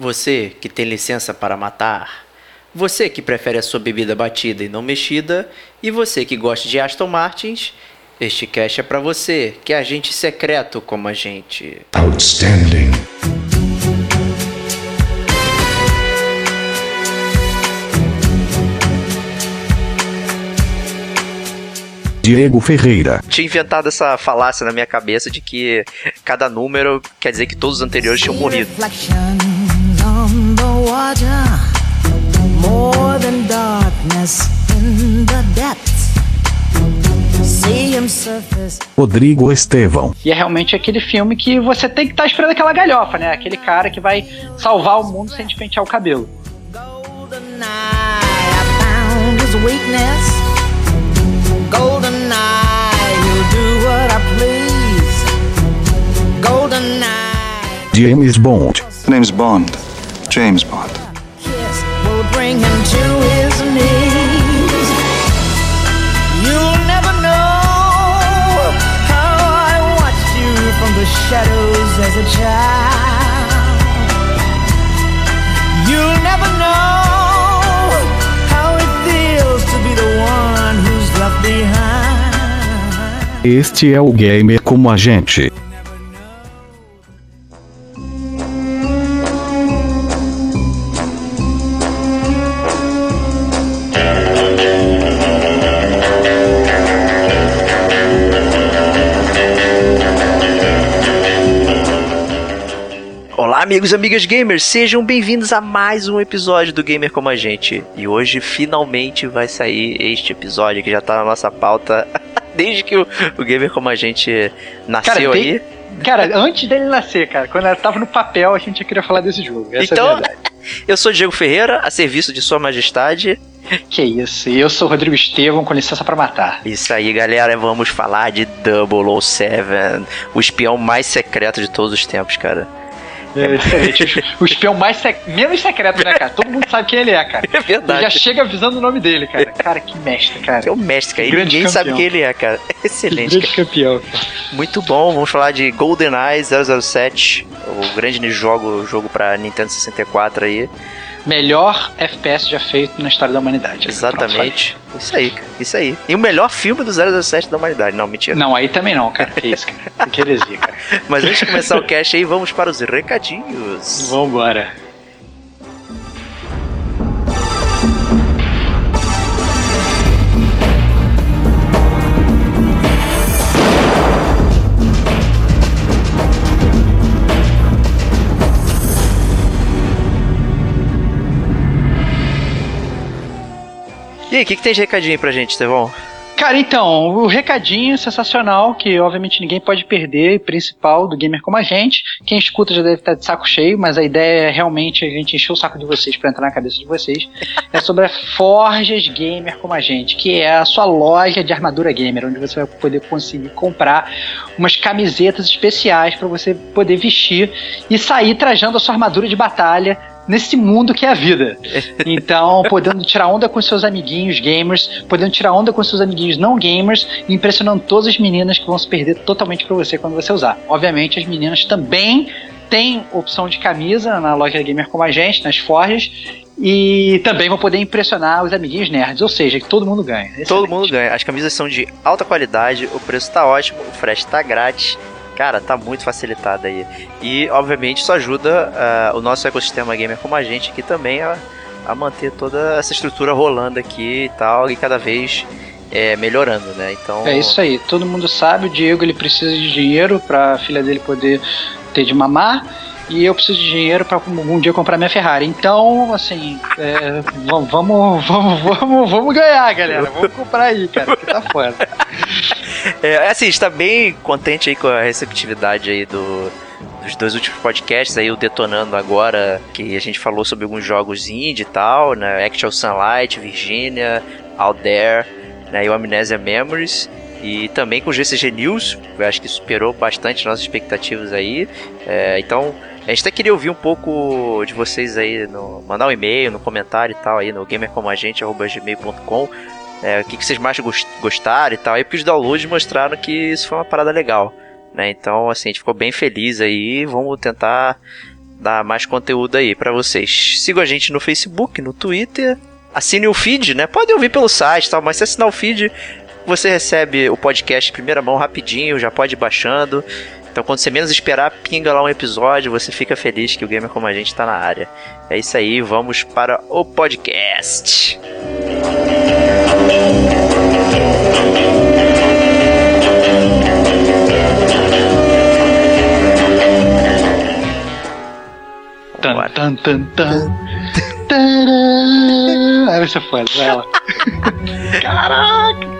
Você que tem licença para matar. Você que prefere a sua bebida batida e não mexida. E você que gosta de Aston Martins. Este cast é para você, que é agente secreto como a gente. Outstanding. Diego Ferreira. Tinha inventado essa falácia na minha cabeça de que cada número quer dizer que todos os anteriores tinham morrido. Reflections on the water, more than darkness in the depths. See him surface. Rodrigo Estevão. E é realmente aquele filme que você tem que estar esperando aquela galhofa, né? Aquele cara que vai salvar o mundo sem despentear o cabelo. Golden eye, I found his weakness. Golden eye, he'll do what I please. Golden eye, James Bond. Name's Bond. James Bond. kiss will bring him to his knees. You'll never know how I watched you from the shadows as a child. You'll never know how it feels to be the one who's left behind. Este é o gamer como a gente. Amigos e amigas gamers, sejam bem-vindos a mais um episódio do Gamer Como a Gente. E hoje finalmente vai sair este episódio que já tá na nossa pauta desde que o, o Gamer Como a Gente nasceu tem- aí. Cara, antes dele nascer, cara, quando ela tava no papel, a gente já queria falar desse jogo. Essa é Então, verdade. eu sou Diego Ferreira, a serviço de Sua Majestade. Que isso, e eu sou o Rodrigo Estevão, com licença pra matar. Isso aí, galera, vamos falar de 007, o espião mais secreto de todos os tempos, cara. É, excelente. o espião mais sec... menos secreto, né, cara? Todo mundo sabe quem ele é, cara. É Ele verdade. já chega avisando o nome dele, cara. Cara, que mestre, cara. É o mestre, cara. e Grande Ninguém sabe campeão. quem ele é, cara. Excelente, Grande campeão. Muito bom, vamos falar de GoldenEye 007, o grande jogo, jogo pra Nintendo 64 aí. Melhor FPS já feito na história da humanidade. Exatamente. Isso aí, cara. Isso aí. E o melhor filme do 007 da humanidade. Não, mentira. Não, aí também não, cara. Que isso, cara. Que heresia, cara. Mas antes de começar o cast aí, vamos para os recadinhos. Vambora. E aí, o que, que tem de recadinho aí pra gente, Estevão? Cara, então, o recadinho sensacional, que obviamente ninguém pode perder, principal do gamer como a gente. Quem escuta já deve estar de saco cheio, mas a ideia é realmente a gente encher o saco de vocês para entrar na cabeça de vocês. É sobre a Forjas Gamer como a gente, que é a sua loja de armadura gamer, onde você vai poder conseguir comprar umas camisetas especiais para você poder vestir e sair trajando a sua armadura de batalha nesse mundo que é a vida. Então, podendo tirar onda com seus amiguinhos gamers, podendo tirar onda com seus amiguinhos não gamers, e impressionando todas as meninas que vão se perder totalmente pra você quando você usar. Obviamente, as meninas também têm opção de camisa na loja gamer como a gente, nas forjas, e também vão poder impressionar os amiguinhos nerds, ou seja, que todo mundo ganha. Todo Excelente. mundo ganha. As camisas são de alta qualidade, o preço tá ótimo, o frete tá grátis. Cara, tá muito facilitado aí. E, obviamente, isso ajuda ah, o nosso ecossistema gamer como a gente aqui também a, a manter toda essa estrutura rolando aqui e tal, e cada vez é, melhorando, né? Então. É isso aí, todo mundo sabe, o Diego ele precisa de dinheiro para a filha dele poder ter de mamar. E eu preciso de dinheiro para um dia comprar minha Ferrari. Então, assim, é, vamos, vamos, vamos, vamos, ganhar, galera. Vamos comprar aí, cara, que tá foda. É, assim, está bem contente aí com a receptividade aí do, dos dois últimos podcasts aí, o Detonando agora, que a gente falou sobre alguns jogos indie e tal, né? Actual Sunlight, Virginia, Out There, né? E o Amnesia Memories. E também com o GCG News, eu acho que superou bastante nossas expectativas aí. É, então, a gente até queria ouvir um pouco de vocês aí, no, mandar um e-mail, no comentário e tal aí no gamercomagente.gmail.com é, o que, que vocês mais gos- gostaram e tal. Aí porque os downloads mostraram que isso foi uma parada legal. Né? Então, assim, a gente ficou bem feliz aí. Vamos tentar dar mais conteúdo aí pra vocês. Sigam a gente no Facebook, no Twitter. Assine o feed, né? Pode ouvir pelo site tal, mas se assinar o feed, você recebe o podcast em primeira mão rapidinho, já pode ir baixando. Então, quando você menos esperar, pinga lá um episódio, você fica feliz que o Gamer Como a Gente tá na área. É isso aí, vamos para o podcast. Tan, tan, tan, tan. Tadã. Aí você foi, vai lá. Caraca!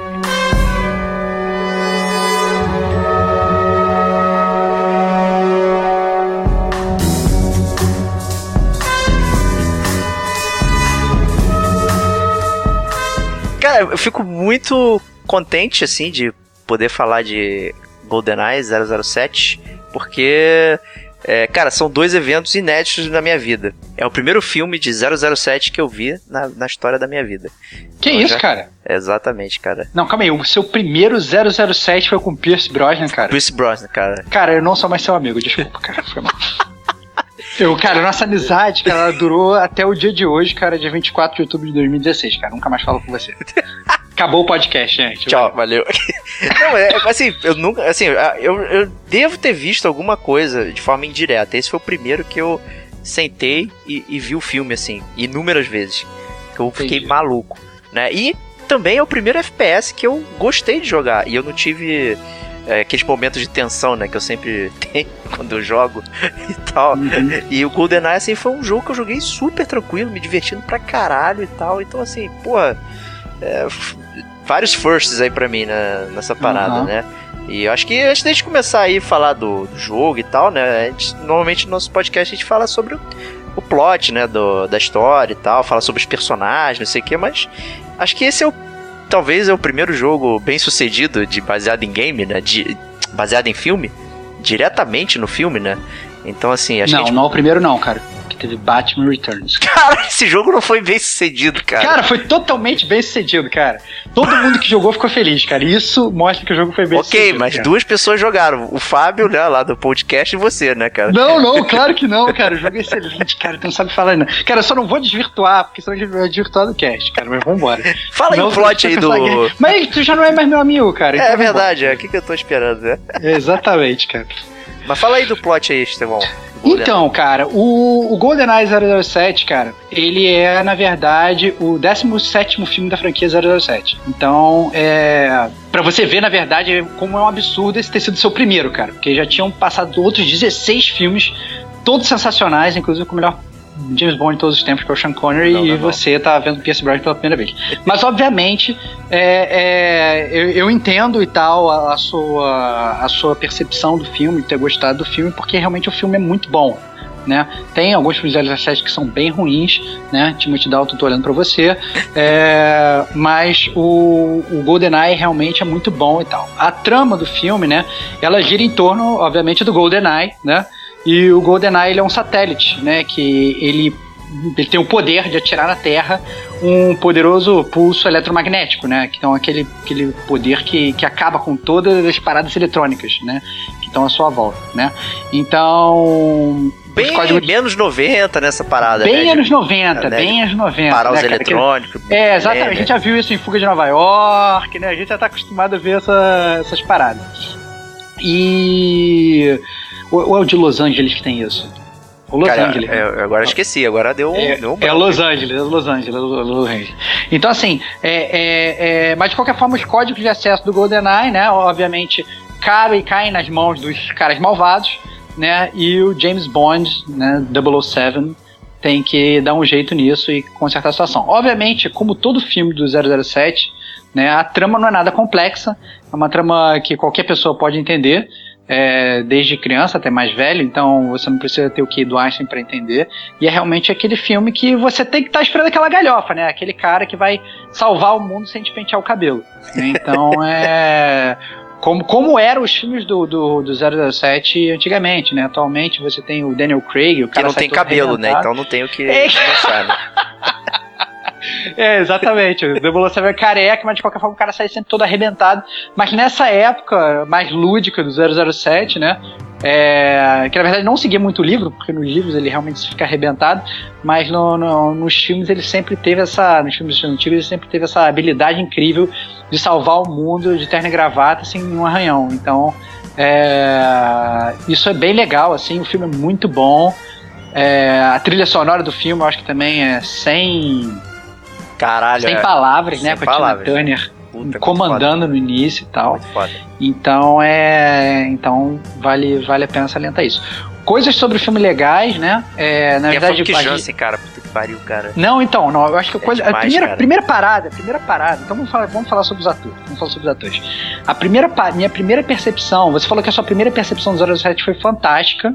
Cara, eu fico muito contente, assim, de poder falar de GoldenEye 007, porque, é, cara, são dois eventos inéditos na minha vida. É o primeiro filme de 007 que eu vi na, na história da minha vida. Que Então, isso, já- cara? Exatamente, cara. Não, calma aí. O seu primeiro 007 foi com Pierce Brosnan, cara. Pierce Brosnan, cara. Cara, eu não sou mais seu amigo, desculpa, cara. Foi mal. Eu, cara, nossa amizade, cara, ela durou até o dia de hoje, cara, dia 24 de outubro de 2016, cara. Nunca mais falo com você. Acabou o podcast, gente. Tchau, valeu. Não, é, assim, eu nunca. Assim, eu, eu devo ter visto alguma coisa de forma indireta. Esse foi o primeiro que eu sentei e, e vi o filme, assim, inúmeras vezes. Que eu fiquei Entendi. maluco, né? E também é o primeiro FPS que eu gostei de jogar. E eu não tive é, aqueles momentos de tensão, né? Que eu sempre tenho quando eu jogo e tal. Uhum. E o GoldenEye, assim, foi um jogo que eu joguei super tranquilo, me divertindo pra caralho e tal. Então, assim, porra, é, vários firsts aí pra mim na- nessa parada, Uhum. né? E eu acho que antes da gente começar aí a falar do, do jogo e tal, né? Gente, normalmente no nosso podcast a gente fala sobre o, o plot, né? Do, da história e tal, fala sobre os personagens, não sei o que, mas acho que esse é o. Talvez é o primeiro jogo bem sucedido de baseado em game, né? De, baseado em filme, diretamente no filme, né? Então, assim, acho que a Não, gente não é o primeiro não, cara. Teve Batman Returns. Cara, esse jogo não foi bem sucedido, cara. Cara, foi totalmente bem sucedido, cara. Todo mundo que jogou ficou feliz, cara. Isso mostra que o jogo foi bem ok, sucedido. mas cara. duas pessoas jogaram. O Fábio, né, lá do podcast, e você, né, cara? Não, não, claro que não, cara. O jogo é excelente, cara. Tu não sabe falar, não. Cara, eu só não vou desvirtuar, porque senão a gente vai desvirtuar do cast, cara. Mas vambora. Fala aí Não, o plot aí do. Mas tu já não é mais meu amigo, cara. então É vambora. verdade, é o que que eu tô esperando, né? Exatamente, cara. Mas fala aí do plot aí, Estevão. Então, cara, o, o GoldenEye 007, cara, ele é, na verdade, o 17º filme da franquia 007. Então, é... Pra você ver, na verdade, como é um absurdo esse ter sido seu primeiro, cara. Porque já tinham passado outros 16 filmes, todos sensacionais, inclusive com o melhor James Bond de todos os tempos, que é o Sean Connery, Não, e não, não. você tá vendo Pierce Brosnan pela primeira vez. Mas, obviamente, é, é, eu, eu entendo e tal a, a sua, a sua percepção do filme, de ter gostado do filme, porque realmente o filme é muito bom. Né? Tem alguns filmes de 007 que são bem ruins, né? Timothy Dalton, tô olhando pra você. É, mas o, o GoldenEye realmente é muito bom e tal. A trama do filme, né? Ela gira em torno, obviamente, do GoldenEye, né? E o GoldenEye ele é um satélite, né? Que ele, ele tem o poder de atirar na Terra um poderoso pulso eletromagnético, né? Que então aquele, aquele poder que, que acaba com todas as paradas eletrônicas, né? Que estão à sua volta, né? Então. Bem os códigos- menos 90 nessa parada, bem né? anos de 90, né, bem anos 90. parar né, os cara? eletrônicos. É, exatamente. A né? gente já viu isso em Fuga de Nova York, né? A gente já tá acostumado a ver essa- essas paradas. E. Ou é o de Los Angeles que tem isso? O Los Cara, Angeles. é, agora esqueci, agora deu, É, deu um é branco. Los Angeles, é Los Angeles, é Los Angeles. Então, assim, é, é, é, mas de qualquer forma, os códigos de acesso do GoldenEye, né, obviamente, cabem e caem nas mãos dos caras malvados, né, e o James Bond, né, 007, tem que dar um jeito nisso e consertar a situação. Obviamente, como todo filme do 007, né, a trama não é nada complexa, é uma trama que qualquer pessoa pode entender, é, desde criança até mais velho, então você não precisa ter o que do Einstein para entender. E é realmente aquele filme que você tem que estar esperando aquela galhofa, né? Aquele cara que vai salvar o mundo sem te pentear o cabelo. né? Então é. Como, como eram os filmes do, do, do 007 antigamente, né? Atualmente você tem o Daniel Craig, o Que cara não sai tem cabelo, né? Então não tem o que É. mostrar, né? É, exatamente. O Velocity é careca, mas de qualquer forma o cara sai sempre todo arrebentado. Mas nessa época mais lúdica do 007, né? É, que na verdade não seguia muito o livro, porque nos livros ele realmente fica arrebentado, mas no, no, nos filmes ele sempre teve essa. Nos filmes antigos ele sempre teve essa habilidade incrível de salvar o mundo de terno e gravata assim, em um arranhão. Então. É, isso é bem legal, assim, o filme é muito bom. É, a trilha sonora do filme eu acho que também é sem, Caralho, sem é. palavras, né? Sem Com a Tina palavras. Turner Puta, é comandando no início e tal. Muito foda. Então é. Então vale, vale a pena salientar isso. Coisas sobre o filme legais, né? É, na E a verdade, a gente- Janssen, cara, puta que pariu, cara. não, então, não, eu acho que a coisa. demais, a primeira, cara. primeira parada, a primeira parada. Então vamos falar, vamos falar sobre os atores. Vamos falar sobre os atores. A primeira, minha primeira percepção, você falou que a sua primeira percepção do 007 foi fantástica.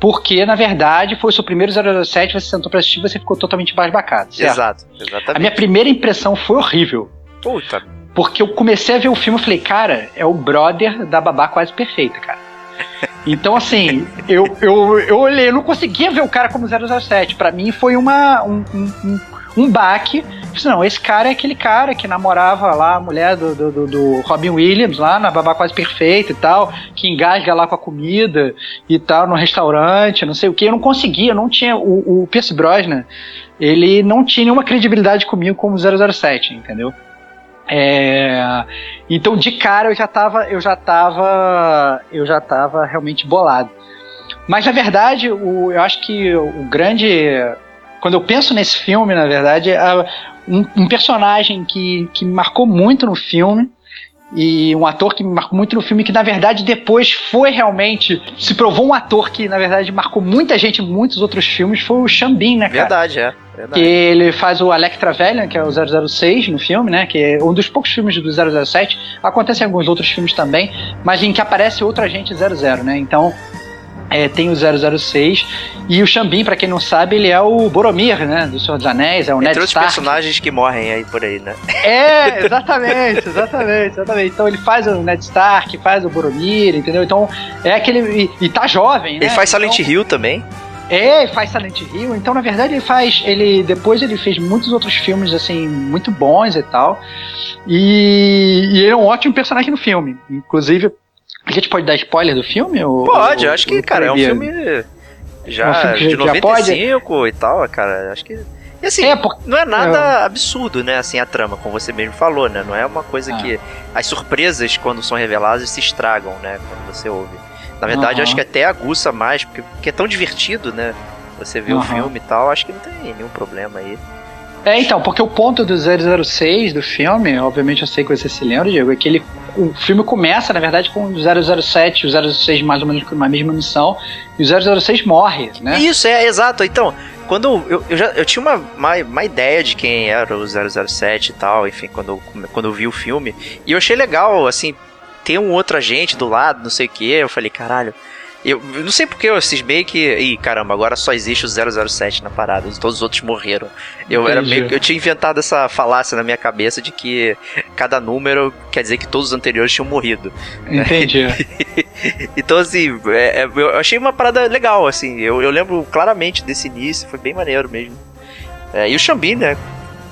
Porque, na verdade, foi o seu primeiro 007, você sentou pra assistir e você ficou totalmente basbacado. certo? Exato, exatamente. A minha primeira impressão foi horrível. Puta, Porque eu comecei a ver o filme e falei, cara, é o brother da babá quase perfeita, cara. Então, assim, eu, eu, eu olhei, eu não conseguia ver o cara como 007. Pra mim foi uma, um, um, um, baque. Não, esse cara é aquele cara que namorava lá a mulher do, do, do- Robin Williams, lá na babá quase perfeita e tal, que engasga lá com a comida e tal, no restaurante, não sei o que. Eu não conseguia, não tinha. O, o Pierce Brosnan, ele não tinha nenhuma credibilidade comigo como 007, entendeu? É, então de cara eu já tava, eu já tava, eu já tava realmente bolado. Mas na verdade, o, eu acho que o grande, quando eu penso nesse filme, na verdade, é um, um personagem que, que me marcou muito no filme e um ator que me marcou muito no filme que na verdade depois foi realmente se provou um ator que na verdade marcou muita gente em muitos outros filmes foi o Xambin, né, cara? verdade, é. Que Verdade. ele faz o Alec Trevelyan, que é o 006 no filme, né? Que é um dos poucos filmes do 007. Acontece em alguns outros filmes também, mas em que aparece outro agente 00, né? Então, é, tem o 006. E o Xambin, pra quem não sabe, ele é o Boromir, né? Do Senhor dos Anéis, é o Entre Ned outros Stark. personagens que morrem aí por aí, né? É, exatamente, exatamente, exatamente. Então ele faz o Ned Stark, faz o Boromir, entendeu? Então é aquele. E, e tá jovem, né? Ele faz Então- Silent Hill também. é, e faz Silent Hill. Então, na verdade, ele faz. Ele depois ele fez muitos outros filmes assim muito bons e tal. E, e ele é um ótimo personagem no filme. Inclusive, a gente pode dar spoiler do filme? Ou, Pode, ou- acho que, cara, é um filme já É um filme de já 95 e tal, cara. Acho que. E assim, É, por- não é nada absurdo, né? Assim, a trama, como você mesmo falou, né? Não é uma coisa Ah. que. As surpresas, quando são reveladas, se estragam, né? Quando você ouve. Na verdade, acho que até aguça mais, porque, porque é tão divertido, né? Você vê o filme e tal, acho que não tem nenhum problema aí. É, então, porque o ponto do 006 do filme, obviamente eu sei que você se lembra, Diego, é que ele, o filme começa, na verdade, com o 007, o 006 mais ou menos com a mesma missão, e o 006 morre, né? Isso, é, exato. Então, quando eu, eu já eu tinha uma, uma, uma ideia de quem era o 007 e tal, enfim, quando, quando eu vi o filme, e eu achei legal, assim, ter um outro agente do lado, não sei o que, eu falei, caralho. Eu, eu não sei porque eu cismei que. Ih, caramba, agora só existe o 007 na parada, todos os outros morreram. Eu, era Entendi. meio, que- eu tinha inventado essa falácia na minha cabeça de que cada número quer dizer que todos os anteriores tinham morrido. Entendi. Então, assim, é- é- eu achei uma parada legal, assim. Eu, eu lembro claramente desse início, foi bem maneiro mesmo. É, e o Xambin, né?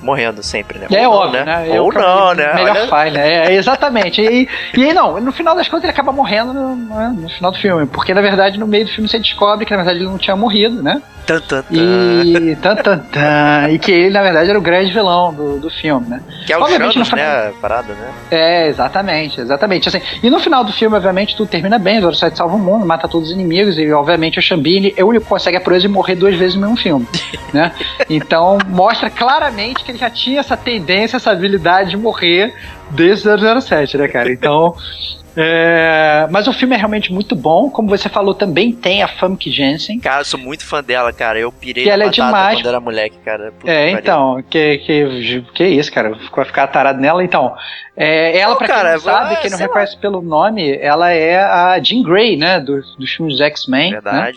Morrendo sempre, né? É Ou não, óbvio, né? Eu- Ou não, né? Melhor Olha- né? É, exatamente. E, e aí, não, no final das contas ele acaba morrendo no, né, no final do filme. Porque, na verdade, no meio do filme você descobre que, na verdade, ele não tinha morrido, né? Tan, tan, tan. E. tan, tan, tan, e que ele, na verdade, era o grande vilão do, do filme, né? Que é o Obviamente, Janus, no né? a Parada, né? É, exatamente, exatamente. Assim, e no final do filme, obviamente, tudo termina bem, o 07 salva o mundo, mata todos os inimigos, e obviamente o Xambini é o único que consegue a proeza de morrer duas vezes no mesmo filme. né? Então mostra claramente que ele já tinha essa tendência, essa habilidade de morrer desde o 007, né, cara? Então. é, Mas o filme é realmente muito bom. Como você falou, também tem a Famke Jensen. Cara, eu sou muito fã dela, cara. Eu pirei Que ela é demais. quando era moleque, cara. Puta É, que então, que, que, que isso, cara? Vai ficar tarado nela, então. É, ela, Não, pra cara, quem não sabe, vai, quem não sei lá. reconhece pelo nome, ela é a Jean Grey, né? Dos, dos filmes X-Men. né?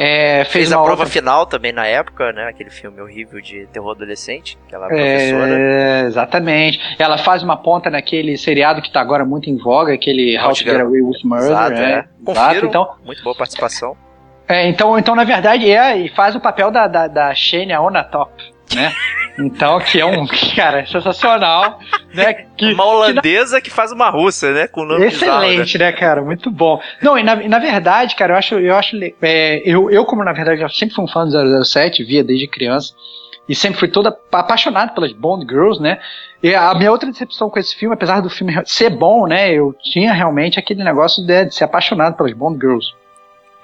É, fez, Fez, a prova outra- final também na época, né? Aquele filme horrível de terror adolescente, que ela é professora. É, exatamente. Ela faz uma ponta naquele seriado que tá agora muito em voga, aquele How to Get Away with Murder. Exato, é. é. Exato, então, Muito boa participação. é, então, então, na verdade, é, e faz o papel da, da, da Shania Onatop, né? Então, que é um, cara, sensacional, né? Que, uma holandesa que, faz uma russa, né? Com nome Excelente, bizarro, né? né, cara? Muito bom. Não, e na, e na verdade, cara, eu acho, eu acho, é, eu, eu como na verdade eu sempre fui um fã do 007, via desde criança, e sempre fui toda apaixonado pelas Bond Girls, né? E a minha outra decepção com esse filme, apesar do filme ser bom, né? Eu tinha realmente aquele negócio de, de ser apaixonado pelas Bond Girls.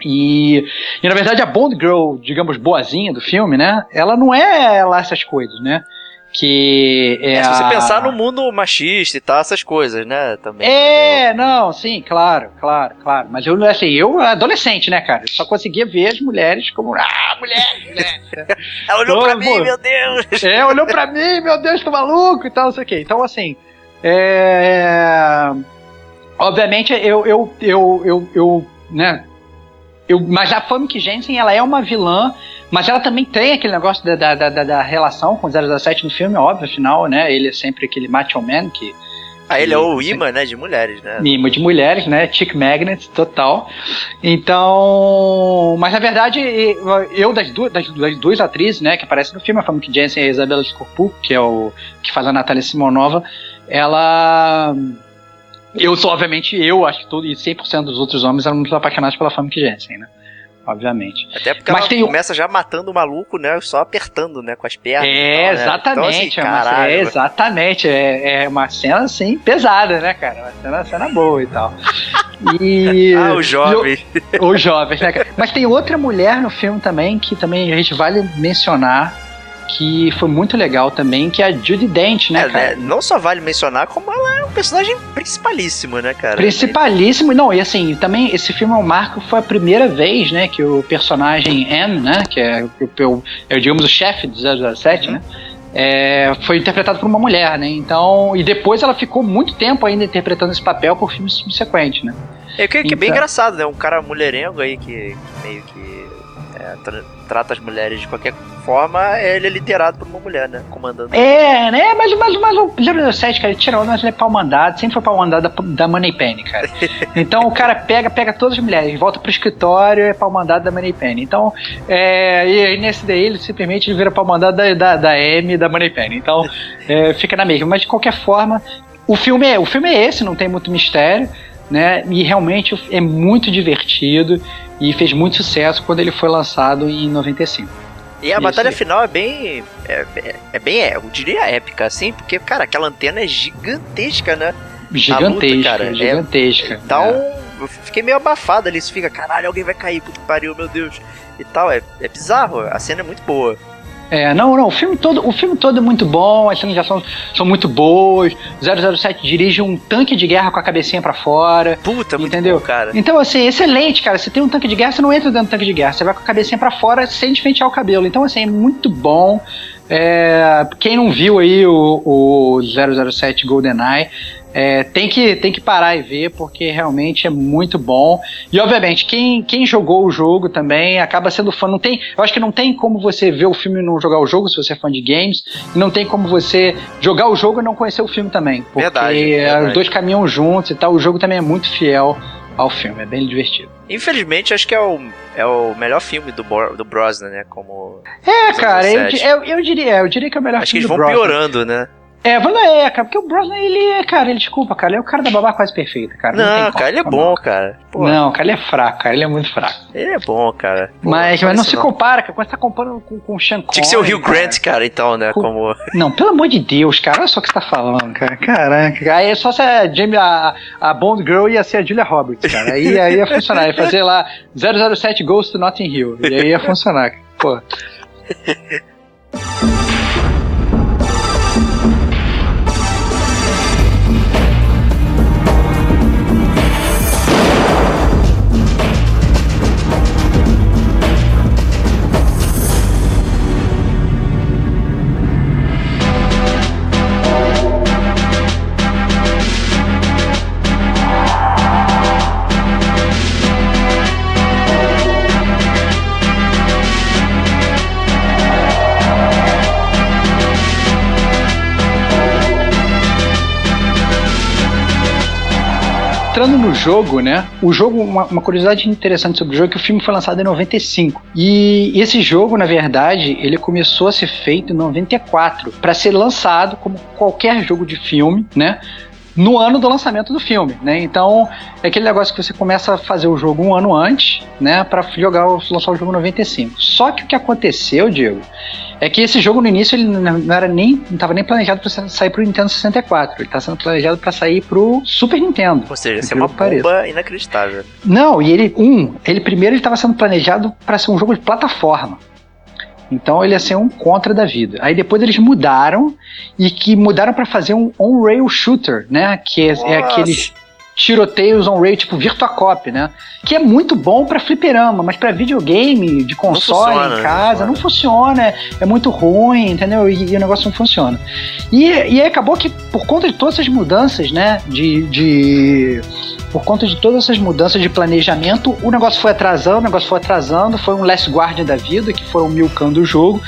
E, e, na verdade a Bond Girl, digamos, boazinha do filme, né? Ela não é lá essas coisas, né? Que é, é se você a... pensar no mundo machista e tal, essas coisas, né? Também. É, não, sim, claro, claro, claro. Mas eu, assim, eu, adolescente, né, cara? Só conseguia ver as mulheres como, ah, mulheres, né? Ela olhou pra mim, meu Deus! É, olhou pra mim, meu Deus, tô maluco e tal, não sei o quê. Então, assim, é. Obviamente, eu, eu, eu, eu, eu né? Eu, mas a Famke Jensen, ela é uma vilã, mas ela também tem aquele negócio da, da, da, da relação com 007 no filme, óbvio, afinal, né? Ele é sempre aquele macho man que... Ah, ele é o imã, né, de mulheres, né? Imã de mulheres, né? Chick magnet, total. Então... Mas, na verdade, eu das duas, das, das duas atrizes, né, que aparecem no filme, a Famke Jensen e a Isabela Scorpu, que é o... que faz a Natália Simonova, ela eu sou, obviamente, eu acho que todo, e 100% dos outros homens eram muito apaixonados pela Famke Jensen, né? Obviamente. Até porque Mas ela tem... começa já matando o maluco, né? Só apertando, né? Com as pernas. É, tal, exatamente. Né? Então, assim, é, exatamente. É, é, uma cena, assim, pesada, né, cara? Uma cena, cena boa e tal. E... ah, o jovem. O, o jovem, né? Mas tem outra mulher no filme também que também a gente vale mencionar, que foi muito legal também, que é a Judy Dent, né, é, cara? Né? Não só vale mencionar, como ela é um personagem principalíssimo, né, cara? Principalíssimo, não, e assim, também esse filme é um marco, foi a primeira vez, né, que o personagem M, né, que é, o, é digamos, o chefe do 007, uhum. né, é, foi interpretado por uma mulher, né, então, e depois ela ficou muito tempo ainda interpretando esse papel por filmes subsequentes, né. É que, que então, é bem então engraçado, né, um cara mulherengo aí que meio que é, tra trata as mulheres de qualquer forma, ele é liderado por uma mulher, né? Comandando. É, né? Mas, mas, mas o 007, cara, ele tira onda, mas ele é pau mandado, sempre foi pau mandado da, da Money Penny, cara. Então o cara pega, pega todas as mulheres, volta pro escritório e é pau mandado da Money Penny. Então, é, e aí nesse daí ele simplesmente vira pau mandado da, da, da M e da Money Penny. Então, é, fica na mesma. Mas de qualquer forma, o filme é, o filme é esse, não tem muito mistério. Né? E realmente é muito divertido e fez muito sucesso quando ele foi lançado em 95. E a Isso. batalha final é bem. É, é, é bem, é, eu diria épica, assim, porque, cara, aquela antena é gigantesca, né? Gigantesca, luta, cara. gigantesca. É, então, é. eu fiquei meio abafado ali. Isso fica, caralho, alguém vai cair, puto que pariu, meu Deus. E tal, é, é bizarro. A cena é muito boa. É, não, não, o filme todo, o filme todo é muito bom, as cenas de ação são muito boas. 007 dirige um tanque de guerra com a cabecinha para fora. Puta, entendeu? Bom, cara. Então, assim, excelente, cara. Você tem um tanque de guerra, você não entra dentro do tanque de guerra, você vai com a cabecinha para fora sem despentear o cabelo. Então, assim, é muito bom. É, quem não viu aí o, o 007 GoldenEye, é, tem, que, tem que parar e ver, porque realmente é muito bom. E obviamente, quem, quem jogou o jogo também acaba sendo fã. Não tem, eu acho que não tem como você ver o filme e não jogar o jogo, se você é fã de games. E não tem como você jogar o jogo e não conhecer o filme também. Porque verdade, verdade. os dois caminham juntos e tal. O jogo também é muito fiel ao filme, é bem divertido. Infelizmente, acho que é o, é o melhor filme do, do Brosnan, né? Como. É, cara, eu, eu, eu, diria, eu diria que é o melhor acho filme Brosnan. Acho que eles vão piorando, né? É, vamos é, cara, porque o Brosnan, ele é, cara, ele, desculpa, cara, ele é o cara da babá quase perfeita, cara. Não, não cara, ele é bom, cara. Pô. Não, cara, ele é fraco, cara, ele é muito fraco. Ele é bom, cara. Mas, mas não se compara, cara, quando você tá comparando com, com o Sean Connery, Tinha que ser o Hugh Grant, cara, então, né, com... como... Não, pelo amor de Deus, cara, olha só o que você tá falando, cara, caraca. Aí é só se a, Jamie, a, a Bond Girl ia ser a Julia Roberts, cara, aí, aí ia funcionar, ia fazer lá 007 Ghost to Notting Hill, e aí ia funcionar, pô. jogo, né? O jogo, uma, uma curiosidade interessante sobre o jogo é que o filme foi lançado em 95. E esse jogo, na verdade, ele começou a ser feito em 94 para ser lançado como qualquer jogo de filme, né? No ano do lançamento do filme, né? Então, é aquele negócio que você começa a fazer o jogo um ano antes, né, para jogar lançar o jogo 95. Só que o que aconteceu, Diego, é que esse jogo no início ele não era nem não estava nem planejado para sair pro Nintendo 64, ele tá sendo planejado para sair pro Super Nintendo. Ou seja, isso é uma bomba inacreditável. Não, e ele um, ele primeiro ele estava sendo planejado para ser um jogo de plataforma. Então ele ia ser um contra da vida. Aí depois eles mudaram e que mudaram para fazer um on-rail shooter, né? Que é, é aqueles tiroteios on-rail tipo Virtua Cop, né? Que é muito bom para fliperama, mas para videogame, de console, funciona, em casa, não funciona. não funciona. É, muito ruim, entendeu? E, e, o negócio não funciona. E, e aí acabou que por conta de todas essas mudanças, né? de, de por conta de todas essas mudanças de planejamento, o negócio foi atrasando, o negócio foi atrasando, foi um Last Guardian da vida, que foram milcando o jogo.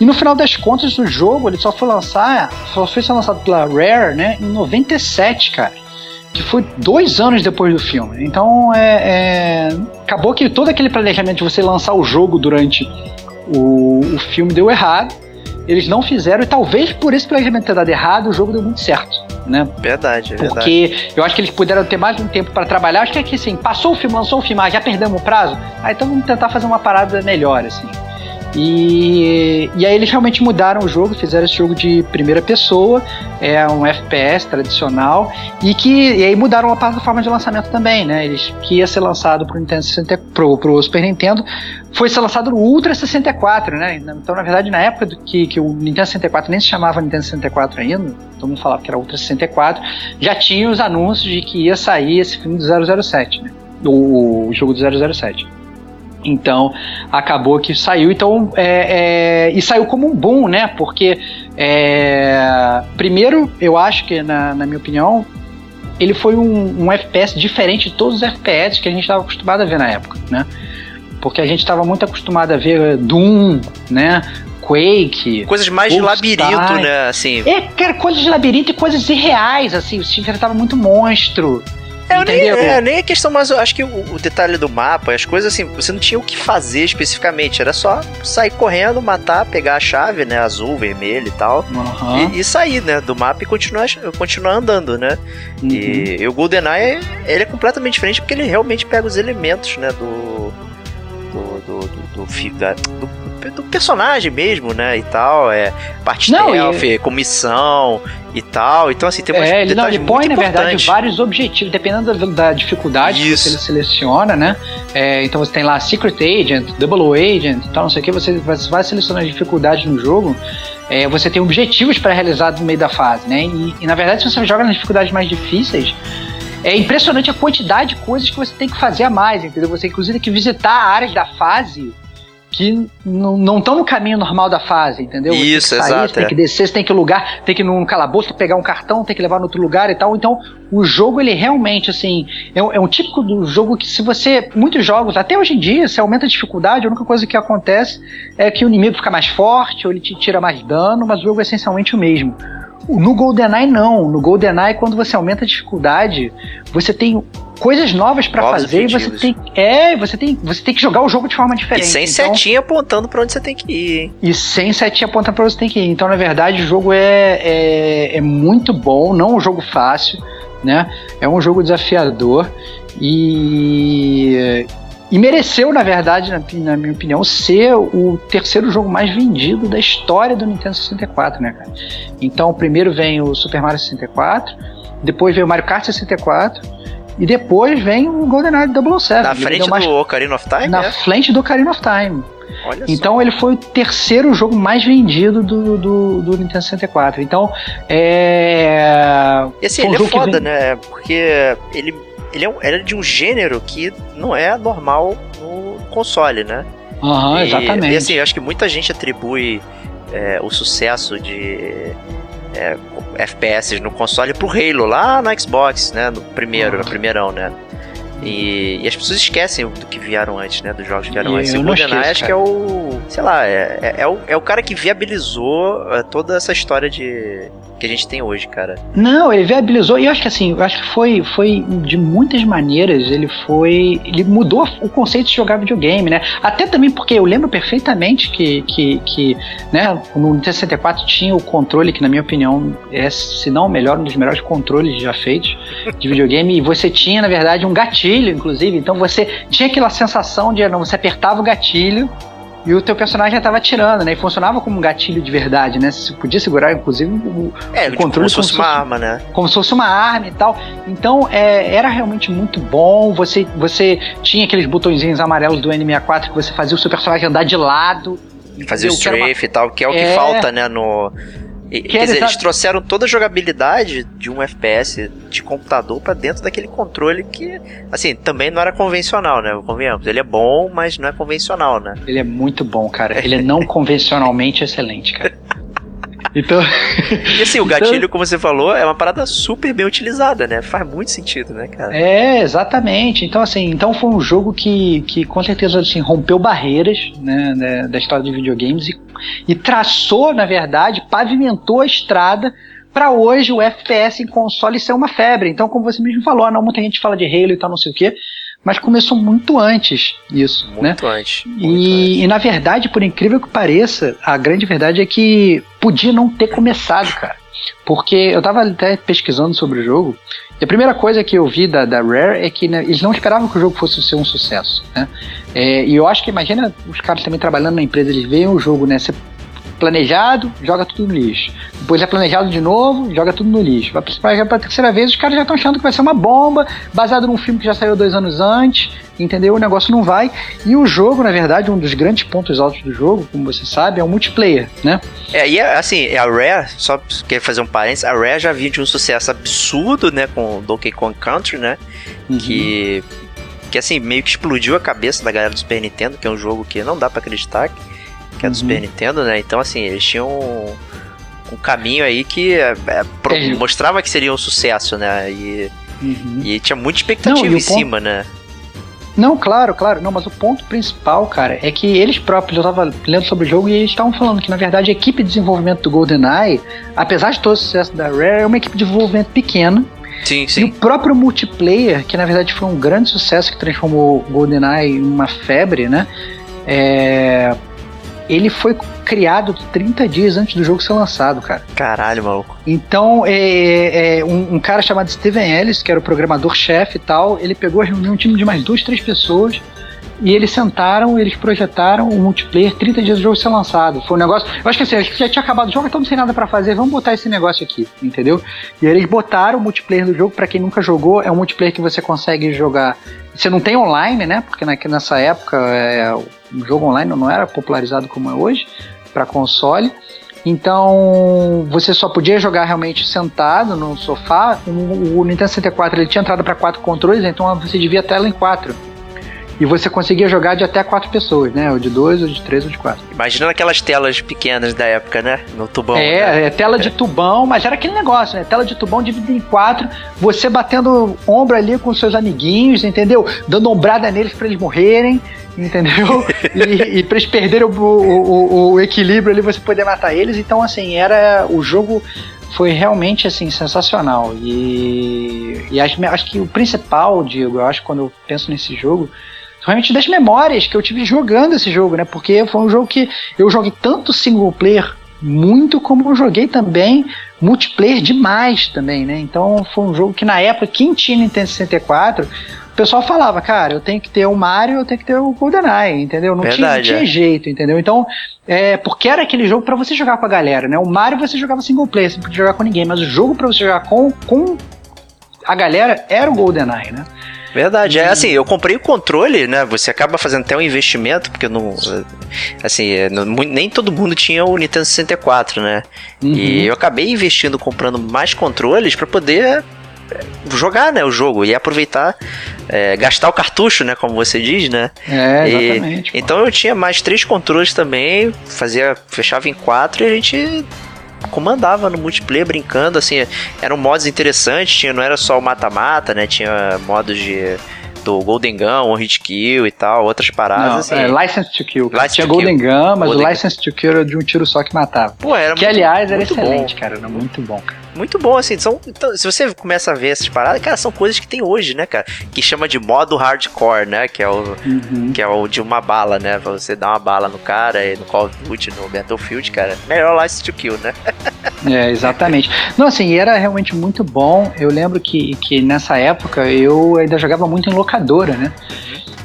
E no final das contas, o jogo ele só foi lançar, só foi ser lançado pela Rare, né, em 97, cara. Que foi dois anos depois do filme. Então, é, é, acabou que todo aquele planejamento de você lançar o jogo durante o, o filme deu errado. Eles não fizeram, e talvez por esse planejamento ter dado errado, o jogo deu muito certo né? Verdade, é Porque verdade. eu acho que eles puderam ter mais um tempo para trabalhar. Acho que aqui, assim, passou o filme, lançou o filme, ah, já perdemos o prazo. Ah, então vamos tentar fazer uma parada melhor, assim. E, e aí eles realmente mudaram o jogo, fizeram esse jogo de primeira pessoa, é um FPS tradicional, e que e aí mudaram a plataforma de lançamento também, né? Eles que ia ser lançado pro Nintendo 60, pro, pro Super Nintendo, foi ser lançado no Ultra 64, né? Então, na verdade, na época que, que o Nintendo 64 nem se chamava Nintendo 64 ainda, todo mundo falava que era Ultra 64, já tinha os anúncios de que ia sair esse filme do 007, né? O, o jogo do 007. Então acabou que saiu, então é, é, e saiu como um boom, né? Porque é, primeiro eu acho que na, na, minha opinião ele foi um, um, FPS diferente de todos os FPS que a gente estava acostumado a ver na época, né? Porque a gente estava muito acostumado a ver Doom, né? Quake. Coisas mais de labirinto, né? Assim. É, cara, coisas de labirinto e coisas irreais, assim. O Steam enfrentava muito monstro. É, nem, é, nem a questão, mas eu acho que o, o, detalhe do mapa, as coisas assim, você não tinha o que fazer especificamente, era só sair correndo, matar, pegar a chave, né, azul, vermelho e tal, uhum. e, e, sair, né, do mapa e continuar, continuar andando, né. Uhum. E, e, o GoldenEye, ele é completamente diferente porque ele realmente pega os elementos, né, do do, do, do, do, da, do do personagem mesmo, né? E tal. É parte não, stealth, e... comissão e tal. Então, assim, tem umas é, ele, não, ele põe, na verdade, vários objetivos, dependendo da, da dificuldade Isso. que você seleciona, né? É, então você tem lá Secret Agent, Double Agent e tal, não sei o que, você vai selecionando dificuldades no jogo. É, você tem objetivos para realizar no meio da fase, né? E, e na verdade, se você joga nas dificuldades mais difíceis, é impressionante a quantidade de coisas que você tem que fazer a mais, entendeu? Você inclusive tem que visitar áreas da fase que não estão no caminho normal da fase, entendeu? Isso, tem sair, exato. Você tem que descer, você tem que lugar, tem que ir num calabouço, pegar um cartão, tem que levar no outro lugar e tal. Então, o jogo, ele realmente, assim, é, é, um típico do jogo que se você. Muitos jogos, até hoje em dia, se aumenta a dificuldade, a única coisa que acontece é que o inimigo fica mais forte, ou ele te tira mais dano, mas o jogo é essencialmente o mesmo. No GoldenEye não. No GoldenEye, quando você aumenta a dificuldade, você tem coisas novas para fazer e você tem é você tem você tem que jogar o jogo de forma diferente. E sem então, setinha apontando para onde você tem que ir. E sem setinha apontando para onde você tem que ir. Então na verdade o jogo é, é, é muito bom, não um jogo fácil, né? É um jogo desafiador e e mereceu, na verdade, na, na, minha opinião, ser o terceiro jogo mais vendido da história do Nintendo 64, né, cara? Então, primeiro vem o Super Mario 64, depois vem o Mario Kart 64, e depois vem o GoldenEye 007. Na frente mais... do Ocarina of Time? Na é? frente do Ocarina of Time. Olha então só. ele foi o terceiro jogo mais vendido do, do, do Nintendo 64. Então, é. E assim, ele é foda, vem... né? Porque ele ele é, um, ele é de um gênero que não é normal no console, né? Aham, uhum, exatamente. E assim, eu acho que muita gente atribui é, o sucesso de é, FPS no console pro Halo lá no Xbox, né? No primeiro, uhum. no primeirão, né? E, e, as pessoas esquecem do que vieram antes, né? Dos jogos que vieram antes. E o GoldenEye acho que é o. Sei lá, é, é, é, o, é o cara que viabilizou é, toda essa história de que a gente tem hoje, cara. Não, ele viabilizou, e eu acho que assim, eu acho que foi, foi de muitas maneiras, ele foi. Ele mudou o conceito de jogar videogame, né? Até também porque eu lembro perfeitamente que, que, que né, no Nintendo 64 tinha o controle, que na minha opinião é, se não o melhor, um dos melhores controles já feitos de videogame, e você tinha, na verdade, um gatilho, inclusive, então você tinha aquela sensação de não, você apertava o gatilho e o teu personagem estava atirando, né? E funcionava como um gatilho de verdade, né? Você podia segurar, inclusive, o, É, o tipo, controle como se fosse uma arma, né? como se fosse uma arma e tal. Então é, era realmente muito bom. Você, você tinha aqueles botõezinhos amarelos do N64 que você fazia o seu personagem andar de lado. Fazer o era uma- strafe e tal, que é o que É. falta, né, no... e- Que Quer dizer, eles exa- trouxeram toda a jogabilidade de um FPS de computador pra dentro daquele controle que, assim, também não era convencional, né? Convenhamos. Ele é bom, mas não é convencional, né? Ele é muito bom, cara. Ele é não convencionalmente excelente, cara. Então. E assim, o Então- gatilho, como você falou, é uma parada super bem utilizada, né? Faz muito sentido, né, cara? É, exatamente. Então, assim, então foi um jogo que, que com certeza assim, rompeu barreiras né, né, da história de videogames e, e traçou, na verdade, pavimentou a estrada para hoje o FPS em console ser uma febre. Então, como você mesmo falou, ah, não, muita gente fala de Halo e tal, não sei o quê, mas começou muito antes isso, né? Muito antes. muito antes. E, e, na verdade, por incrível que pareça, a grande verdade é que podia não ter começado, cara. Porque eu tava até pesquisando sobre o jogo, e a primeira coisa que eu vi da, da Rare é que né, eles não esperavam que o jogo fosse ser um sucesso. Né? É, e eu acho que, imagina os caras também trabalhando na empresa, eles veem o jogo né, ser planejado, joga tudo no lixo. Depois é planejado de novo, joga tudo no lixo. Vai pra, pra terceira vez, os caras já estão achando que vai ser uma bomba, baseado num filme que já saiu dois anos antes, entendeu? O negócio não vai. E o jogo, na verdade, um dos grandes pontos altos do jogo, como você sabe, é o multiplayer, né? É, e é, assim, a Rare, só queria fazer um parênteses, a Rare já vinha de um sucesso absurdo, né, com Donkey Kong Country, né, que, que assim, meio que explodiu a cabeça da galera do Super Nintendo, que é um jogo que não dá pra acreditar que, é do Uhum. Super Nintendo, né, então assim, eles tinham um, um caminho aí que é, é, pro- É, mostrava que seria um sucesso, né, e, Uhum. e tinha muita expectativa Não, em ponto- cima, né. Não, claro, claro. Não, mas o ponto principal, cara, é que eles próprios, eu tava lendo sobre o jogo e eles estavam falando que, na verdade, a equipe de desenvolvimento do GoldenEye, apesar de todo o sucesso da Rare, é uma equipe de desenvolvimento pequena. Sim, E o sim. próprio multiplayer, que na verdade foi um grande sucesso que transformou o GoldenEye em uma febre, né? É, Ele foi criado 30 dias antes do jogo ser lançado, cara. Caralho, maluco. Então, é, é, um, um cara chamado Steven Ellis, que era o programador-chefe e tal, ele pegou, reuniu um time de mais duas, três pessoas e eles sentaram, eles projetaram o multiplayer 30 dias do jogo ser lançado. Foi um negócio. Eu acho que assim, acho que já tinha acabado o jogo, estamos sem nada pra fazer, vamos botar esse negócio aqui, entendeu? E eles botaram o multiplayer do jogo, pra quem nunca jogou, é um multiplayer que você consegue jogar. Você não tem online, né? Porque na- nessa época é, o jogo online não era popularizado como é hoje para console. Então você só podia jogar realmente sentado no sofá. O, Nintendo 64 ele tinha entrada para quatro controles, então você divia a tela em quatro. E você conseguia jogar de até quatro pessoas, né? Ou de dois, ou de três, ou de quatro. Imagina aquelas telas pequenas da época, né, no tubão, né? É, é tela de tubão, mas era aquele negócio, né? Tela de tubão dividida em quatro, você batendo ombro ali com seus amiguinhos, entendeu? Dando ombrada neles pra eles morrerem, entendeu? e, e pra eles perderem o, o- o- o equilíbrio ali, você poder matar eles. Então, assim, era. O jogo foi realmente assim sensacional. E, e acho, acho que o principal, Diego, eu acho que quando eu penso nesse jogo. Realmente das memórias que eu tive jogando esse jogo, né? Porque foi um jogo que eu joguei tanto single player muito como eu joguei também multiplayer demais também, né? Então foi um jogo que na época, quem tinha Nintendo 64, o pessoal falava, cara, eu tenho que ter o Mario, eu tenho que ter o GoldenEye, entendeu? Não tinha, não Verdade, tinha é. jeito, entendeu? Então, é, porque era aquele jogo pra você jogar com a galera, né? O Mario você jogava single player, você não podia jogar com ninguém, mas o jogo pra você jogar com, com a galera era o GoldenEye, né? Verdade, é assim, eu comprei o controle, né? Você acaba fazendo até um investimento, porque não. Assim, é, não- nem todo mundo tinha o Nintendo 64, né? Uhum. E eu acabei investindo, comprando mais controles pra poder é, jogar, né, o jogo e aproveitar, é, gastar o cartucho, né, como você diz, né? É, E- exatamente. pô. então eu tinha mais três controles também, fazia, fechava em quatro e a gente comandava no multiplayer brincando, assim, eram modos interessantes, tinha, não era só o mata-mata, né, tinha modos de modo Golden Gun, One Hit Kill e tal, outras paradas, Não, assim. é License to Kill. License Tinha Golden Gun, mas Golden o License to Kill era de um tiro só que matava. Pô, era que, muito- aliás, era muito bom. excelente, cara. Era muito bom, cara. Muito bom, assim. São, então, se você começa a ver essas paradas, cara, são coisas que tem hoje, né, cara? Que chama de modo hardcore, né? Que é o, Uhum. que é o de uma bala, né? Pra você dar uma bala no cara e no Call of Duty, no Battlefield, cara. Melhor License to Kill, né? É, exatamente. Não, assim, era realmente muito bom. Eu lembro que, que nessa época eu ainda jogava muito em locadora, né?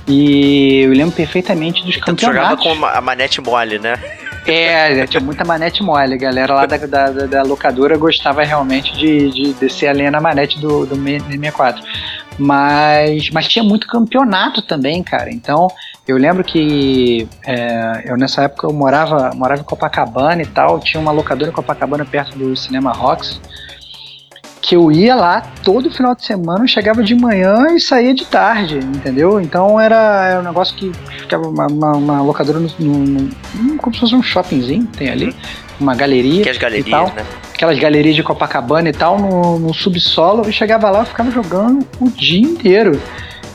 E eu lembro perfeitamente dos jogava campeonatos. com uma- a manete mole, né? É, tinha muita manete mole. A galera lá da, da, da- locadora gostava realmente de, de descer a lenha na manete do, do 64. Mas, mas tinha muito campeonato também, cara. Então, eu lembro que é, eu nessa época eu morava, morava em Copacabana e tal. Tinha uma locadora em Copacabana perto do Cinema Rocks. Que eu ia lá todo final de semana, chegava de manhã e saía de tarde, entendeu? Então era, era um negócio que ficava uma, uma- uma locadora no, no- no- como se fosse um shoppingzinho, tem ali, uma galeria Que as e tal galerias, né? aquelas galerias de Copacabana e tal, no, no subsolo, eu chegava lá e ficava jogando o dia inteiro.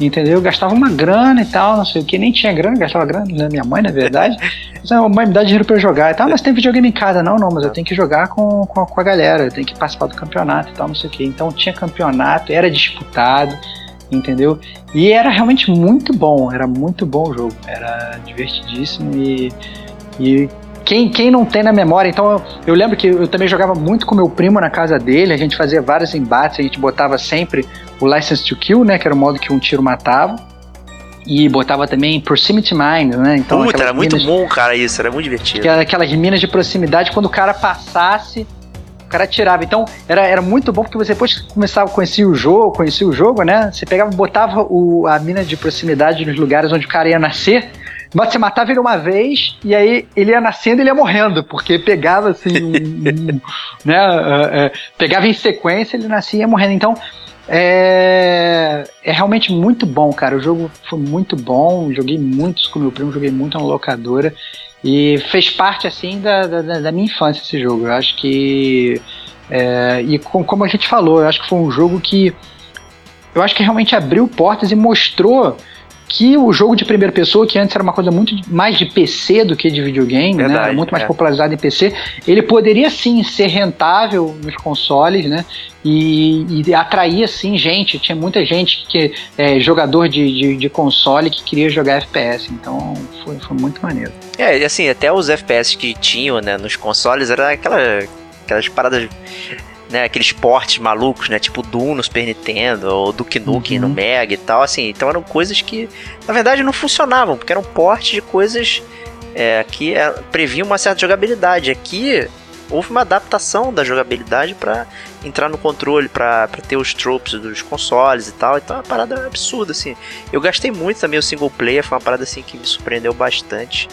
Entendeu? Eu gastava uma grana e tal, não sei o que, nem tinha grana, gastava grana, né? Minha mãe, na verdade. Mas a mãe me dá dinheiro pra eu jogar e tal, mas tem videogame em casa, não, não, mas eu tenho que jogar com, com, a, com a galera, eu tenho que participar do campeonato e tal, não sei o que. Então tinha campeonato, era disputado, entendeu? E era realmente muito bom, era muito bom o jogo, era divertidíssimo e. e quem, quem não tem na memória, então eu, eu lembro que eu também jogava muito com meu primo na casa dele, a gente fazia vários embates, a gente botava sempre o License to Kill, né, que era o modo que um tiro matava, e botava também Proximity Mines, né, então Puta, aquelas era muito bom, cara, isso. Era muito divertido. que era aquelas minas de proximidade, quando o cara passasse, o cara tirava. Então, era, era muito bom, porque você depois que começava a conhecer o jogo, conhecia o jogo, né? Você pegava, botava o, a mina de proximidade nos lugares onde o cara ia nascer, mas você matava ele uma vez, e aí ele ia nascendo e ele ia morrendo, porque pegava assim, né? é, é, pegava em sequência, ele nascia e ia morrendo. Então, é, é realmente muito bom, cara. O jogo foi muito bom. Joguei muitos com meu primo, joguei muito na locadora. E fez parte, assim, da, da, da minha infância esse jogo. Eu acho que. é, e com- como a gente falou, eu acho que foi um jogo que. Eu acho que realmente abriu portas e mostrou que o jogo de primeira pessoa, que antes era uma coisa muito mais de PC do que de videogame, né? Verdade, Era muito mais é. popularizado em PC, ele poderia sim ser rentável nos consoles, né? E, e atraía sim gente. Tinha muita gente que é jogador de, de, de console que queria jogar FPS. Então foi, foi muito maneiro. É, e assim, até os FPS que tinham, né, nos consoles, era aquela, aquelas paradas, né, aqueles portes malucos, né, tipo Doom no Super Nintendo, ou Duke Nukem Uhum. no Mega e tal, assim, então eram coisas que, na verdade, não funcionavam, porque eram portes de coisas é, que é, previam uma certa jogabilidade. Aqui, houve uma adaptação da jogabilidade pra entrar no controle, pra ter os tropes dos consoles e tal, então é uma parada absurda, assim. Eu gastei muito também o single player, foi uma parada, assim, que me surpreendeu bastante.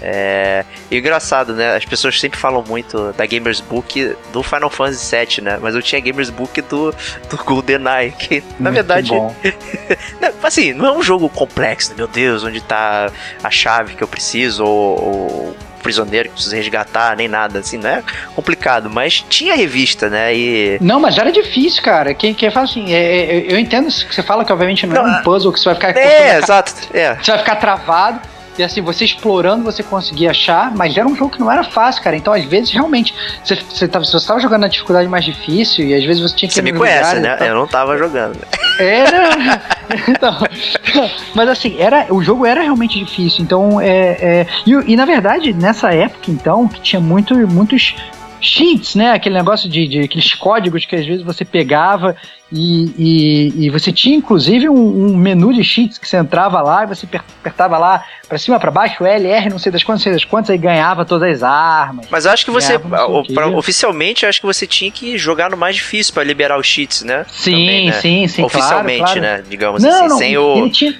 É, e engraçado, né? As pessoas sempre falam muito da Gamers Book do Final Fantasy VII, né? Mas eu tinha Gamers Book do, do GoldenEye, que na Muito verdade, bom. né, assim, não é um jogo complexo, meu Deus, onde tá a chave que eu preciso, ou, ou o prisioneiro que eu preciso resgatar, nem nada, assim, não é complicado, mas tinha revista, né? E. Não, mas era difícil, cara. Quem, quem fala assim, é, é, eu entendo isso que você fala que obviamente não, Não, é um puzzle que você vai ficar É, exato, é. Você vai ficar travado. E assim, você explorando, você conseguia achar, mas era um jogo que não era fácil, cara. Então, às vezes, realmente, você, você, tava, você tava jogando na dificuldade mais difícil, e às vezes você tinha que Você me conhece, né? tal. Eu não tava jogando. Era. então, mas assim, era, o jogo era realmente difícil. Então, é, é e, e, na verdade, nessa época, então, que tinha muito, muitos cheats, né? Aquele negócio de, de aqueles códigos que às vezes você pegava e, e, e você tinha inclusive um, um, menu de cheats que você entrava lá e você apertava lá para cima, para baixo, L, R, não sei das quantas, não sei das quantas, aí ganhava todas as armas. Mas eu acho que você, pra, oficialmente, eu acho que você tinha que jogar no mais difícil para liberar os cheats, né? Sim, Também, né? sim, sim. Oficialmente, claro, né? Digamos não, assim, não, sem o. Tinha...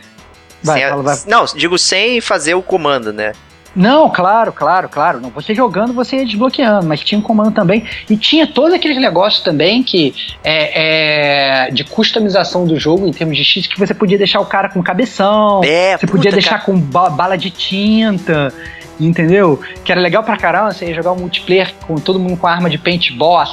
Vai, sem a... fala, vai. Não, digo sem fazer o comando, né? Não, claro, claro, claro. Não, você jogando, você ia desbloqueando, mas tinha um comando também. E tinha todos aqueles negócios também que é, é, de customização do jogo em termos de cheats que você podia deixar o cara com cabeção, é, você podia deixar cara. com ba bala de tinta. entendeu? Que era legal pra caramba, você ia jogar um multiplayer com todo mundo com arma de paintball, a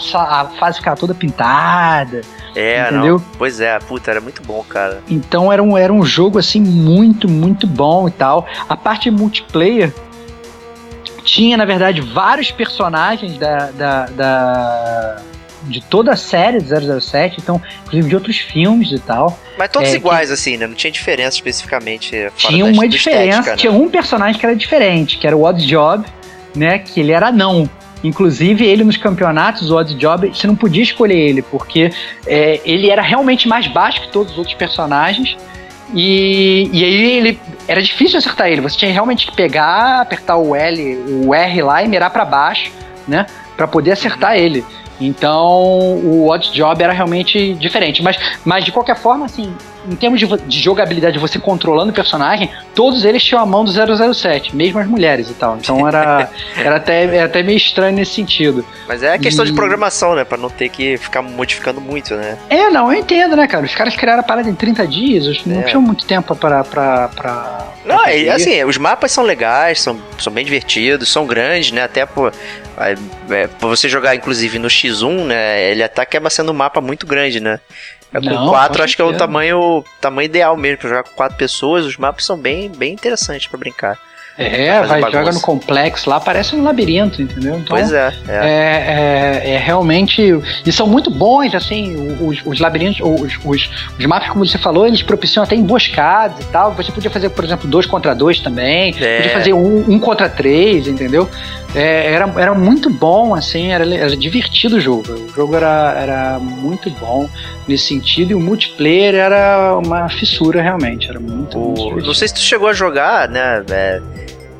fase ficava toda pintada. É, Entendeu? não. Pois é, puta, era muito bom, cara. Então era um, era um jogo assim muito, muito bom e tal. A parte multiplayer tinha, na verdade, vários personagens da, da, da- de toda a série do 007, então, inclusive de outros filmes e tal. Mas todos É, que- iguais, assim, né? Não tinha diferença especificamente. Tinha uma do diferença, estética, né? tinha um personagem que era diferente, que era o Odd Job, né? Que ele era não. Inclusive, ele nos campeonatos, o Odd Job, você não podia escolher ele, porque é, ele era realmente mais baixo que todos os outros personagens. E, e aí ele era difícil acertar ele. Você tinha realmente que pegar, apertar o L, o R lá e mirar pra baixo, né? Pra poder acertar ele. Então o Odd Job era realmente diferente. Mas, mas de qualquer forma, assim, em termos de, de jogabilidade, você controlando o personagem, todos eles tinham a mão do 007, mesmo as mulheres e tal. Então era, era, até, era até meio estranho nesse sentido. Mas é questão de E- programação, né? Pra não ter que ficar modificando muito, né? É, não, eu entendo, né, cara? Os caras criaram a parada em 30 dias, não É. tinham muito tempo pra. pra, pra Não, pra é, assim, os mapas são legais, são, são bem divertidos, são grandes, né? Até por, é, é, por você jogar, inclusive, no X1, né? Ele até acaba sendo um mapa muito grande, né? É, com Não, quatro, com acho que é o tamanho, tamanho ideal mesmo pra jogar com quatro pessoas. Os mapas são bem, bem interessantes pra brincar. É, vai, bagunça. joga no complexo lá, parece um labirinto, entendeu? Então, pois é, é. É, é, é realmente. E são muito bons, assim, os, os labirintos, os, os, os mapas, como você falou, eles propiciam até emboscadas e tal. Você podia fazer, por exemplo, dois contra dois também. É. Podia fazer um, um contra três, entendeu? É, era, era muito bom, assim, era, era divertido o jogo. O jogo era, era muito bom nesse sentido, e o multiplayer era uma fissura, realmente. Era muito, muito O, divertido. não sei se tu chegou a jogar, né? é,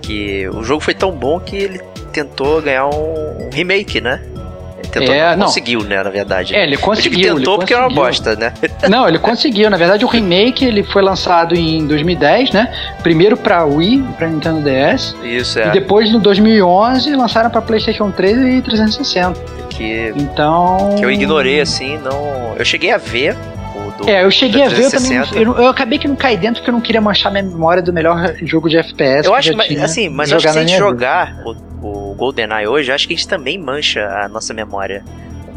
que o jogo foi tão bom que ele tentou ganhar um remake, né? Ele tentou, É, não, não. conseguiu, né? Na verdade. É, ele conseguiu. ele tentou porque era uma conseguiu. bosta, né? Não, ele conseguiu. Na verdade, o remake ele foi lançado em 2010, né? Primeiro pra Wii, pra Nintendo DS, Isso, e é. depois no 2011 lançaram pra PlayStation 3 e 360. Que, Então, que eu ignorei, assim, não. Eu cheguei a ver o do. É, eu cheguei a ver, eu também. 360. Eu, eu acabei que não caí dentro porque eu não queria manchar minha memória do melhor jogo de FPS. Eu acho, mas, assim, mas eu acho que se a gente minha vida. GoldenEye hoje, eu acho que a gente também mancha a nossa memória.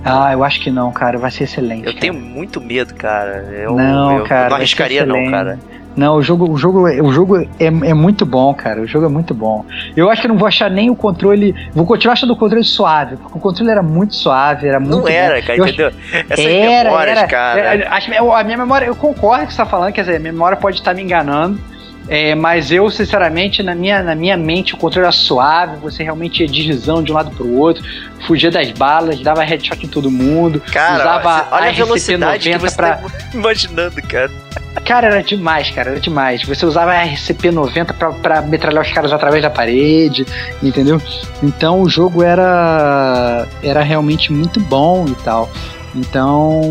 Ah, eu acho que não, cara. Vai ser excelente. Eu cara. tenho muito medo, cara. Eu Não, eu cara, não arriscaria, não, cara. Não, o jogo, o jogo, o jogo é, é muito bom, cara. O jogo é muito bom. Eu acho que eu não vou achar nem o controle. Vou continuar achando o controle suave, porque o controle era muito suave, era muito Não era, bom. cara, Eu entendeu? Essas era, memórias, era. cara. É, acho que a minha memória, eu concordo com o que você está falando, quer dizer, a minha memória pode estar me enganando. É, mas eu, sinceramente, na minha, na minha mente, o controle era suave, você realmente ia deslizando de um lado pro outro, fugia das balas, dava headshot em todo mundo, Cara, usava olha a velocidade que 90 você pra, tá imaginando, cara. Cara, era demais, cara, era demais. Você usava a RCP-90 pra, pra metralhar os caras através da parede, entendeu? Então o jogo era, era realmente muito bom e tal. Então,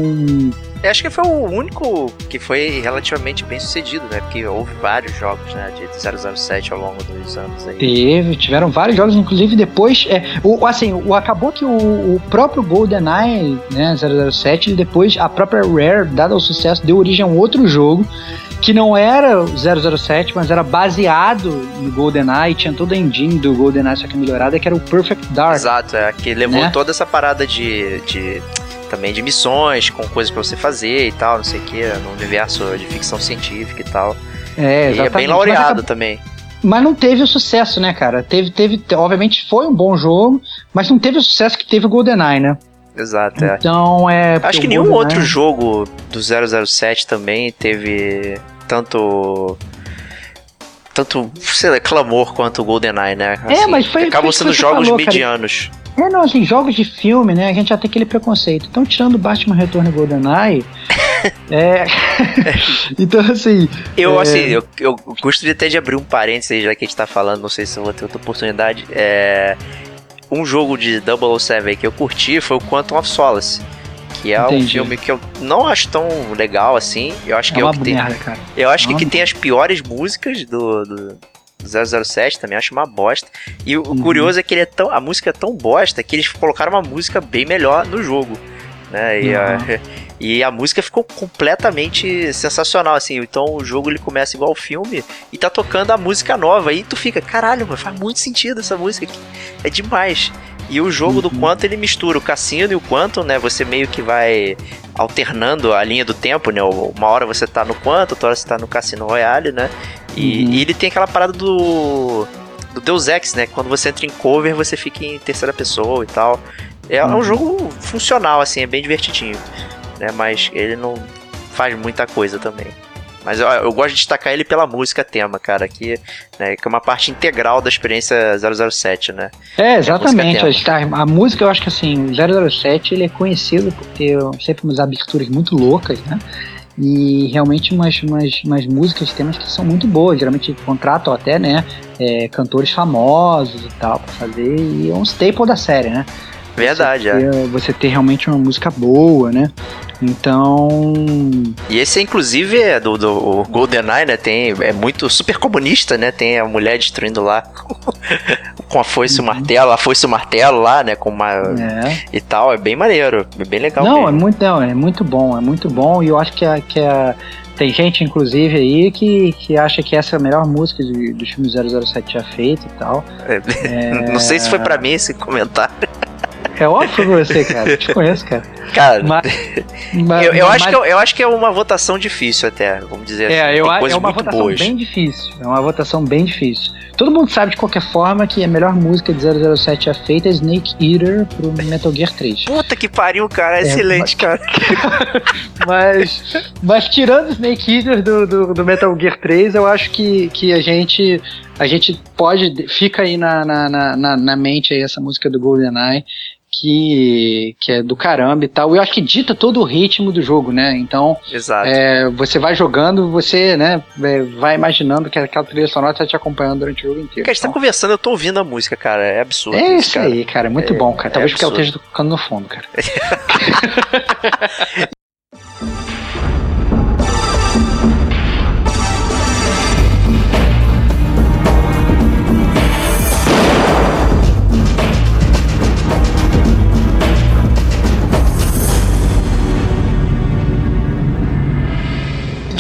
Eu acho que foi o único que foi relativamente bem sucedido, né? Porque houve vários jogos, né, de 007 ao longo dos anos aí. teve, tiveram vários jogos, inclusive depois, é, o, assim, o, acabou que o, o próprio GoldenEye, né, 007, ele depois, a própria Rare, dado o sucesso, deu origem a um outro jogo, que não era o 007, mas era baseado no GoldenEye, tinha toda a engine do GoldenEye, só que melhorada, que era o Perfect Dark. Exato, é, que levou Né? toda essa parada de, de também de missões, com coisas pra você fazer e tal, não sei o que, no universo de ficção científica e tal. É, e é exatamente. bem laureado acabou- também. Mas não teve o sucesso, né, cara? Teve, teve, obviamente foi um bom jogo, mas não teve o sucesso que teve o GoldenEye, né? Exato, é. Então é. Acho que nenhum GoldenEye- outro jogo do 007 também teve tanto. Tanto, sei lá, clamor quanto o GoldenEye, né? É, mas foi- Acabam sendo jogos falou, cara. É, não, assim, jogos de filme, né? A gente já tem aquele preconceito. Então, tirando o Batman Retorno e GoldenEye. é. então, assim. Eu, É. assim, eu, eu gostaria até de abrir um parênteses aí, já que a gente tá falando, não sei se eu vou ter outra oportunidade. É, um jogo de 007 que eu curti foi o Quantum of Solace. Que é um Entendi. filme que eu não acho tão legal assim. Eu acho que É é, o que tem. merda. Eu acho que, Uma que tem as piores músicas do, do 007, também acho uma bosta. E o Uhum. curioso é que ele é tão, a música é tão bosta que eles colocaram uma música bem melhor no jogo. Né? E, Uhum. a- E a música ficou completamente sensacional, assim. Então o jogo ele começa igual o filme e tá tocando a música nova. E tu fica, caralho, mano, faz muito sentido essa música aqui. É demais. E o jogo do Quantum ele mistura o cassino e o Quantum, né? Você meio que vai alternando a linha do tempo, né? Uma hora você tá no Quantum, outra hora você tá no Cassino Royale, né? E, Uhum. e ele tem aquela parada do do Deus Ex, né? Quando você entra em cover, você fica em terceira pessoa e tal. É, é um Uhum. jogo funcional, assim, é bem divertidinho, né? Mas ele não faz muita coisa também. Mas eu, eu gosto de destacar ele pela música tema, cara, que, né, que é uma parte integral da experiência 007, né? É, exatamente. música A, a música, eu acho que assim, o 007 ele é conhecido por ter sempre umas aberturas muito loucas, né? E realmente umas, umas, umas músicas, temas que são muito boas. Geralmente contratam até, né, é, cantores famosos e tal pra fazer. E é um staple da série, né? Verdade, você é. ter, você ter realmente uma música boa, né? Então. E esse, inclusive, é do, do GoldenEye, né? Tem, é muito super comunista, né? Tem a mulher destruindo lá com a foice e o martelo, a foice e o martelo lá, né? Com uma. É. E tal, é bem maneiro, é bem legal. Não, é mesmo. muito, não, é muito bom, é muito bom. E eu acho que, a, que a, tem gente, inclusive, aí que, que acha que essa é a melhor música do, do filme 007 já feito e tal. É, Não sei se foi pra mim esse comentário. É óbvio pra você, cara. Eu te conheço, cara. Cara, Mas, mas- eu, eu acho mas- que, eu, eu acho que é uma votação difícil até, vamos dizer É, assim. eu, é uma votação boas. bem difícil. É uma votação bem difícil. Todo mundo sabe de qualquer forma que a melhor música de 007 já feita é Snake Eater pro Metal Gear 3. Puta que pariu, cara, é excelente, cara. Mas, mas tirando o Snake Eater do, do, do Metal Gear 3, eu acho que, que a gente a gente pode. Fica aí na, na, na, na- na mente aí essa música do GoldenEye. Que, que é do caramba e tal. Eu acho que dita todo o ritmo do jogo, né? Então, Exato. é, você vai jogando, você, né, é, vai imaginando que aquela trilha sonora está te acompanhando durante o jogo inteiro. Cara, a gente tá Então, conversando, eu tô ouvindo a música, cara. É absurdo. é isso cara. aí, cara. É muito É- bom, cara. Talvez é porque eu absurdo. esteja tocando no fundo, cara.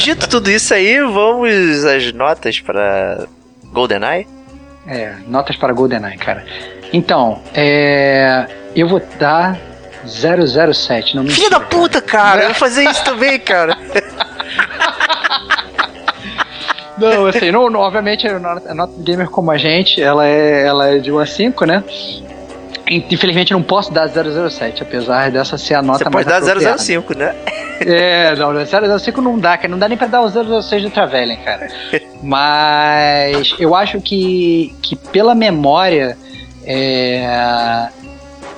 Dito tudo isso aí, vamos às notas para GoldenEye. É, notas para GoldenEye, cara. Então, é, eu vou dar 007, não me Filha da puta, cara! Eu vou fazer isso também, cara. Não, assim, não, não, obviamente a nota, a nota do gamer como a gente, ela é, ela é de 1 a 5, né? Infelizmente eu não posso dar 007, apesar dessa ser a nota Você mais pode dar apropriada. 005, né? É, não, 005 não dá, cara. Não dá nem pra dar o 006 do Travelling, cara. Mas eu acho que, que pela memória, é,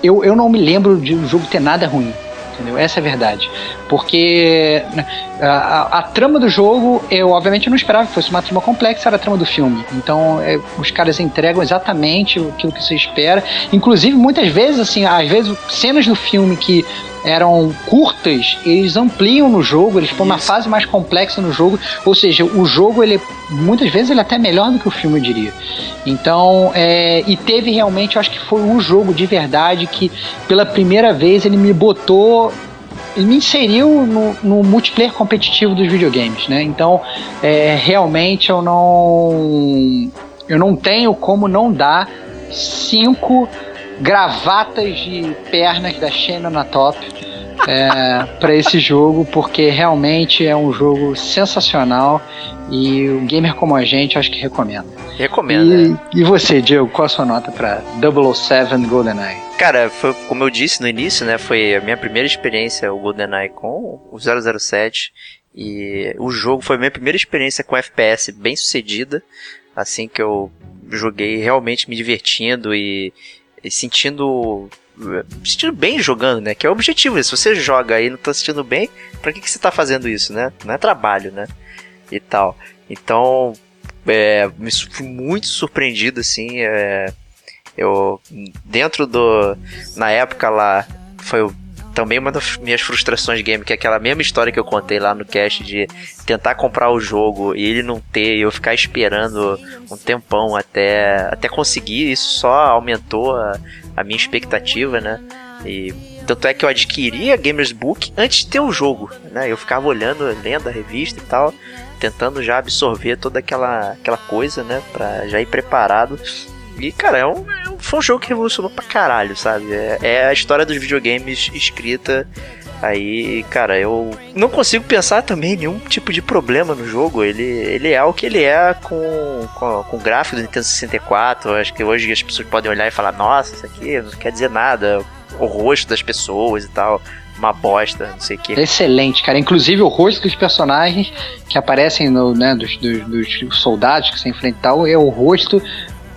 eu, eu não me lembro de o jogo ter nada ruim. Entendeu? Essa é a verdade. Porque né, a, a- a trama do jogo, eu obviamente não esperava que fosse uma trama complexa, era a trama do filme. Então, é, os caras entregam exatamente aquilo que você espera. Inclusive, muitas vezes, assim, às vezes, cenas do filme que eram curtas, eles ampliam no jogo, eles põem uma fase mais complexa no jogo. Ou seja, o jogo, ele muitas vezes, ele é até melhor do que o filme, eu diria. Então, é, e teve realmente, eu acho que foi um jogo de verdade que, pela primeira vez, ele me botou. Ele me inseriu no, no multiplayer competitivo dos videogames, né? Então, é, realmente eu não. Eu não tenho como não dar cinco gravatas de pernas da Xena na top é, para esse jogo, porque realmente é um jogo sensacional e o gamer como a gente acho que recomenda. Recomendo, né? E, e você, Diego, qual a sua nota para 007 GoldenEye? Cara, foi, como eu disse no início, né? Foi a minha primeira experiência, o GoldenEye, com o 007. E o jogo foi a minha primeira experiência com FPS bem sucedida. Assim que eu joguei realmente me divertindo e, e sentindo. Sentindo bem jogando, né? Que é o objetivo. Se você joga e não tá se sentindo bem, pra que, que você tá fazendo isso, né? Não é trabalho, né? E tal. Então, é, me fui muito surpreendido, assim. É, eu, dentro do. Na época lá, foi o- também uma das minhas frustrações game, que é aquela mesma história que eu contei lá no cast de tentar comprar o jogo e ele não ter, eu ficar esperando um tempão até, até conseguir. Isso só aumentou a, a minha expectativa, né? E tanto é que eu adquiri a Gamers Book antes de ter o jogo, né? Eu ficava olhando, lendo a revista e tal, tentando já absorver toda aquela, aquela coisa, né? Pra já ir preparado. E, cara, é um, é um- foi um jogo que revolucionou pra caralho, sabe? É, é a história dos videogames escrita Aí, cara, eu não consigo pensar também nenhum tipo de problema no jogo. Ele, ele é o que ele é com, com, com o gráfico do Nintendo 64. Acho que hoje as pessoas podem olhar e falar: Nossa, isso aqui não quer dizer nada. O rosto das pessoas e tal, uma bosta, não sei o que. Excelente, cara. Inclusive o rosto dos personagens que aparecem no, né, dos, dos, dos soldados que você enfrenta tal, é o rosto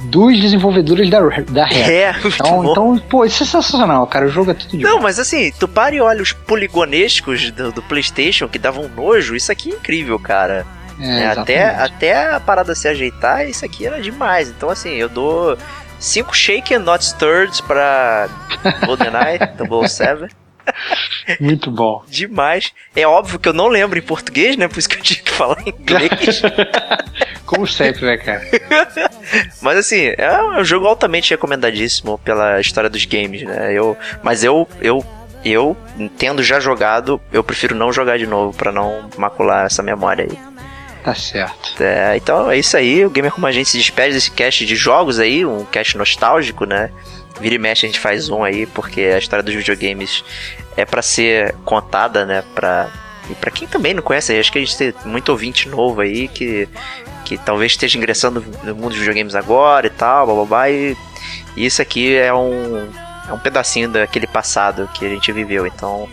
dos desenvolvedores da, da Rare. É, Então, então, pô, isso é sensacional, cara. O jogo é tudo de Não, bom. mas assim, tu para e olha os poligonescos do, do PlayStation que davam nojo, isso aqui é incrível, cara. É, É, até, até a parada se ajeitar, isso aqui era demais. Então, assim, eu dou 5 shaken not stirred pra GoldenEye 007. Muito bom. Demais. É óbvio que eu não lembro em português, né? Por isso que eu tive que falar em inglês. Como sempre, né, cara? mas assim, é um jogo altamente recomendadíssimo pela história dos games, né? Eu, mas eu, eu, eu, tendo já jogado, eu prefiro não jogar de novo pra não macular essa memória aí. Tá certo. É, então é isso aí, o Gamer Como a gente se despede desse cast de jogos aí, um cast nostálgico, né? Vira e mexe a gente faz um aí, porque a história dos videogames é pra ser contada, né? Pra, e pra quem também não conhece, acho que a gente tem muito ouvinte novo aí que, que talvez esteja ingressando no mundo dos videogames agora e tal, blá blá blá, e, e isso aqui é um, é um pedacinho daquele passado que a gente viveu, então.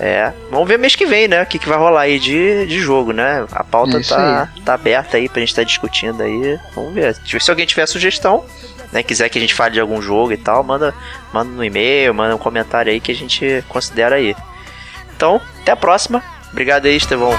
É, vamos ver mês que vem, né? O que, que vai rolar aí de, de jogo, né? A pauta É tá, tá aberta aí pra gente estar discutindo aí. Vamos ver. Se alguém tiver sugestão, né? Quiser que a gente fale de algum jogo e tal, manda, manda no e-mail, manda um comentário aí que a gente considera aí. Então, até a próxima. Obrigado aí, Estevão.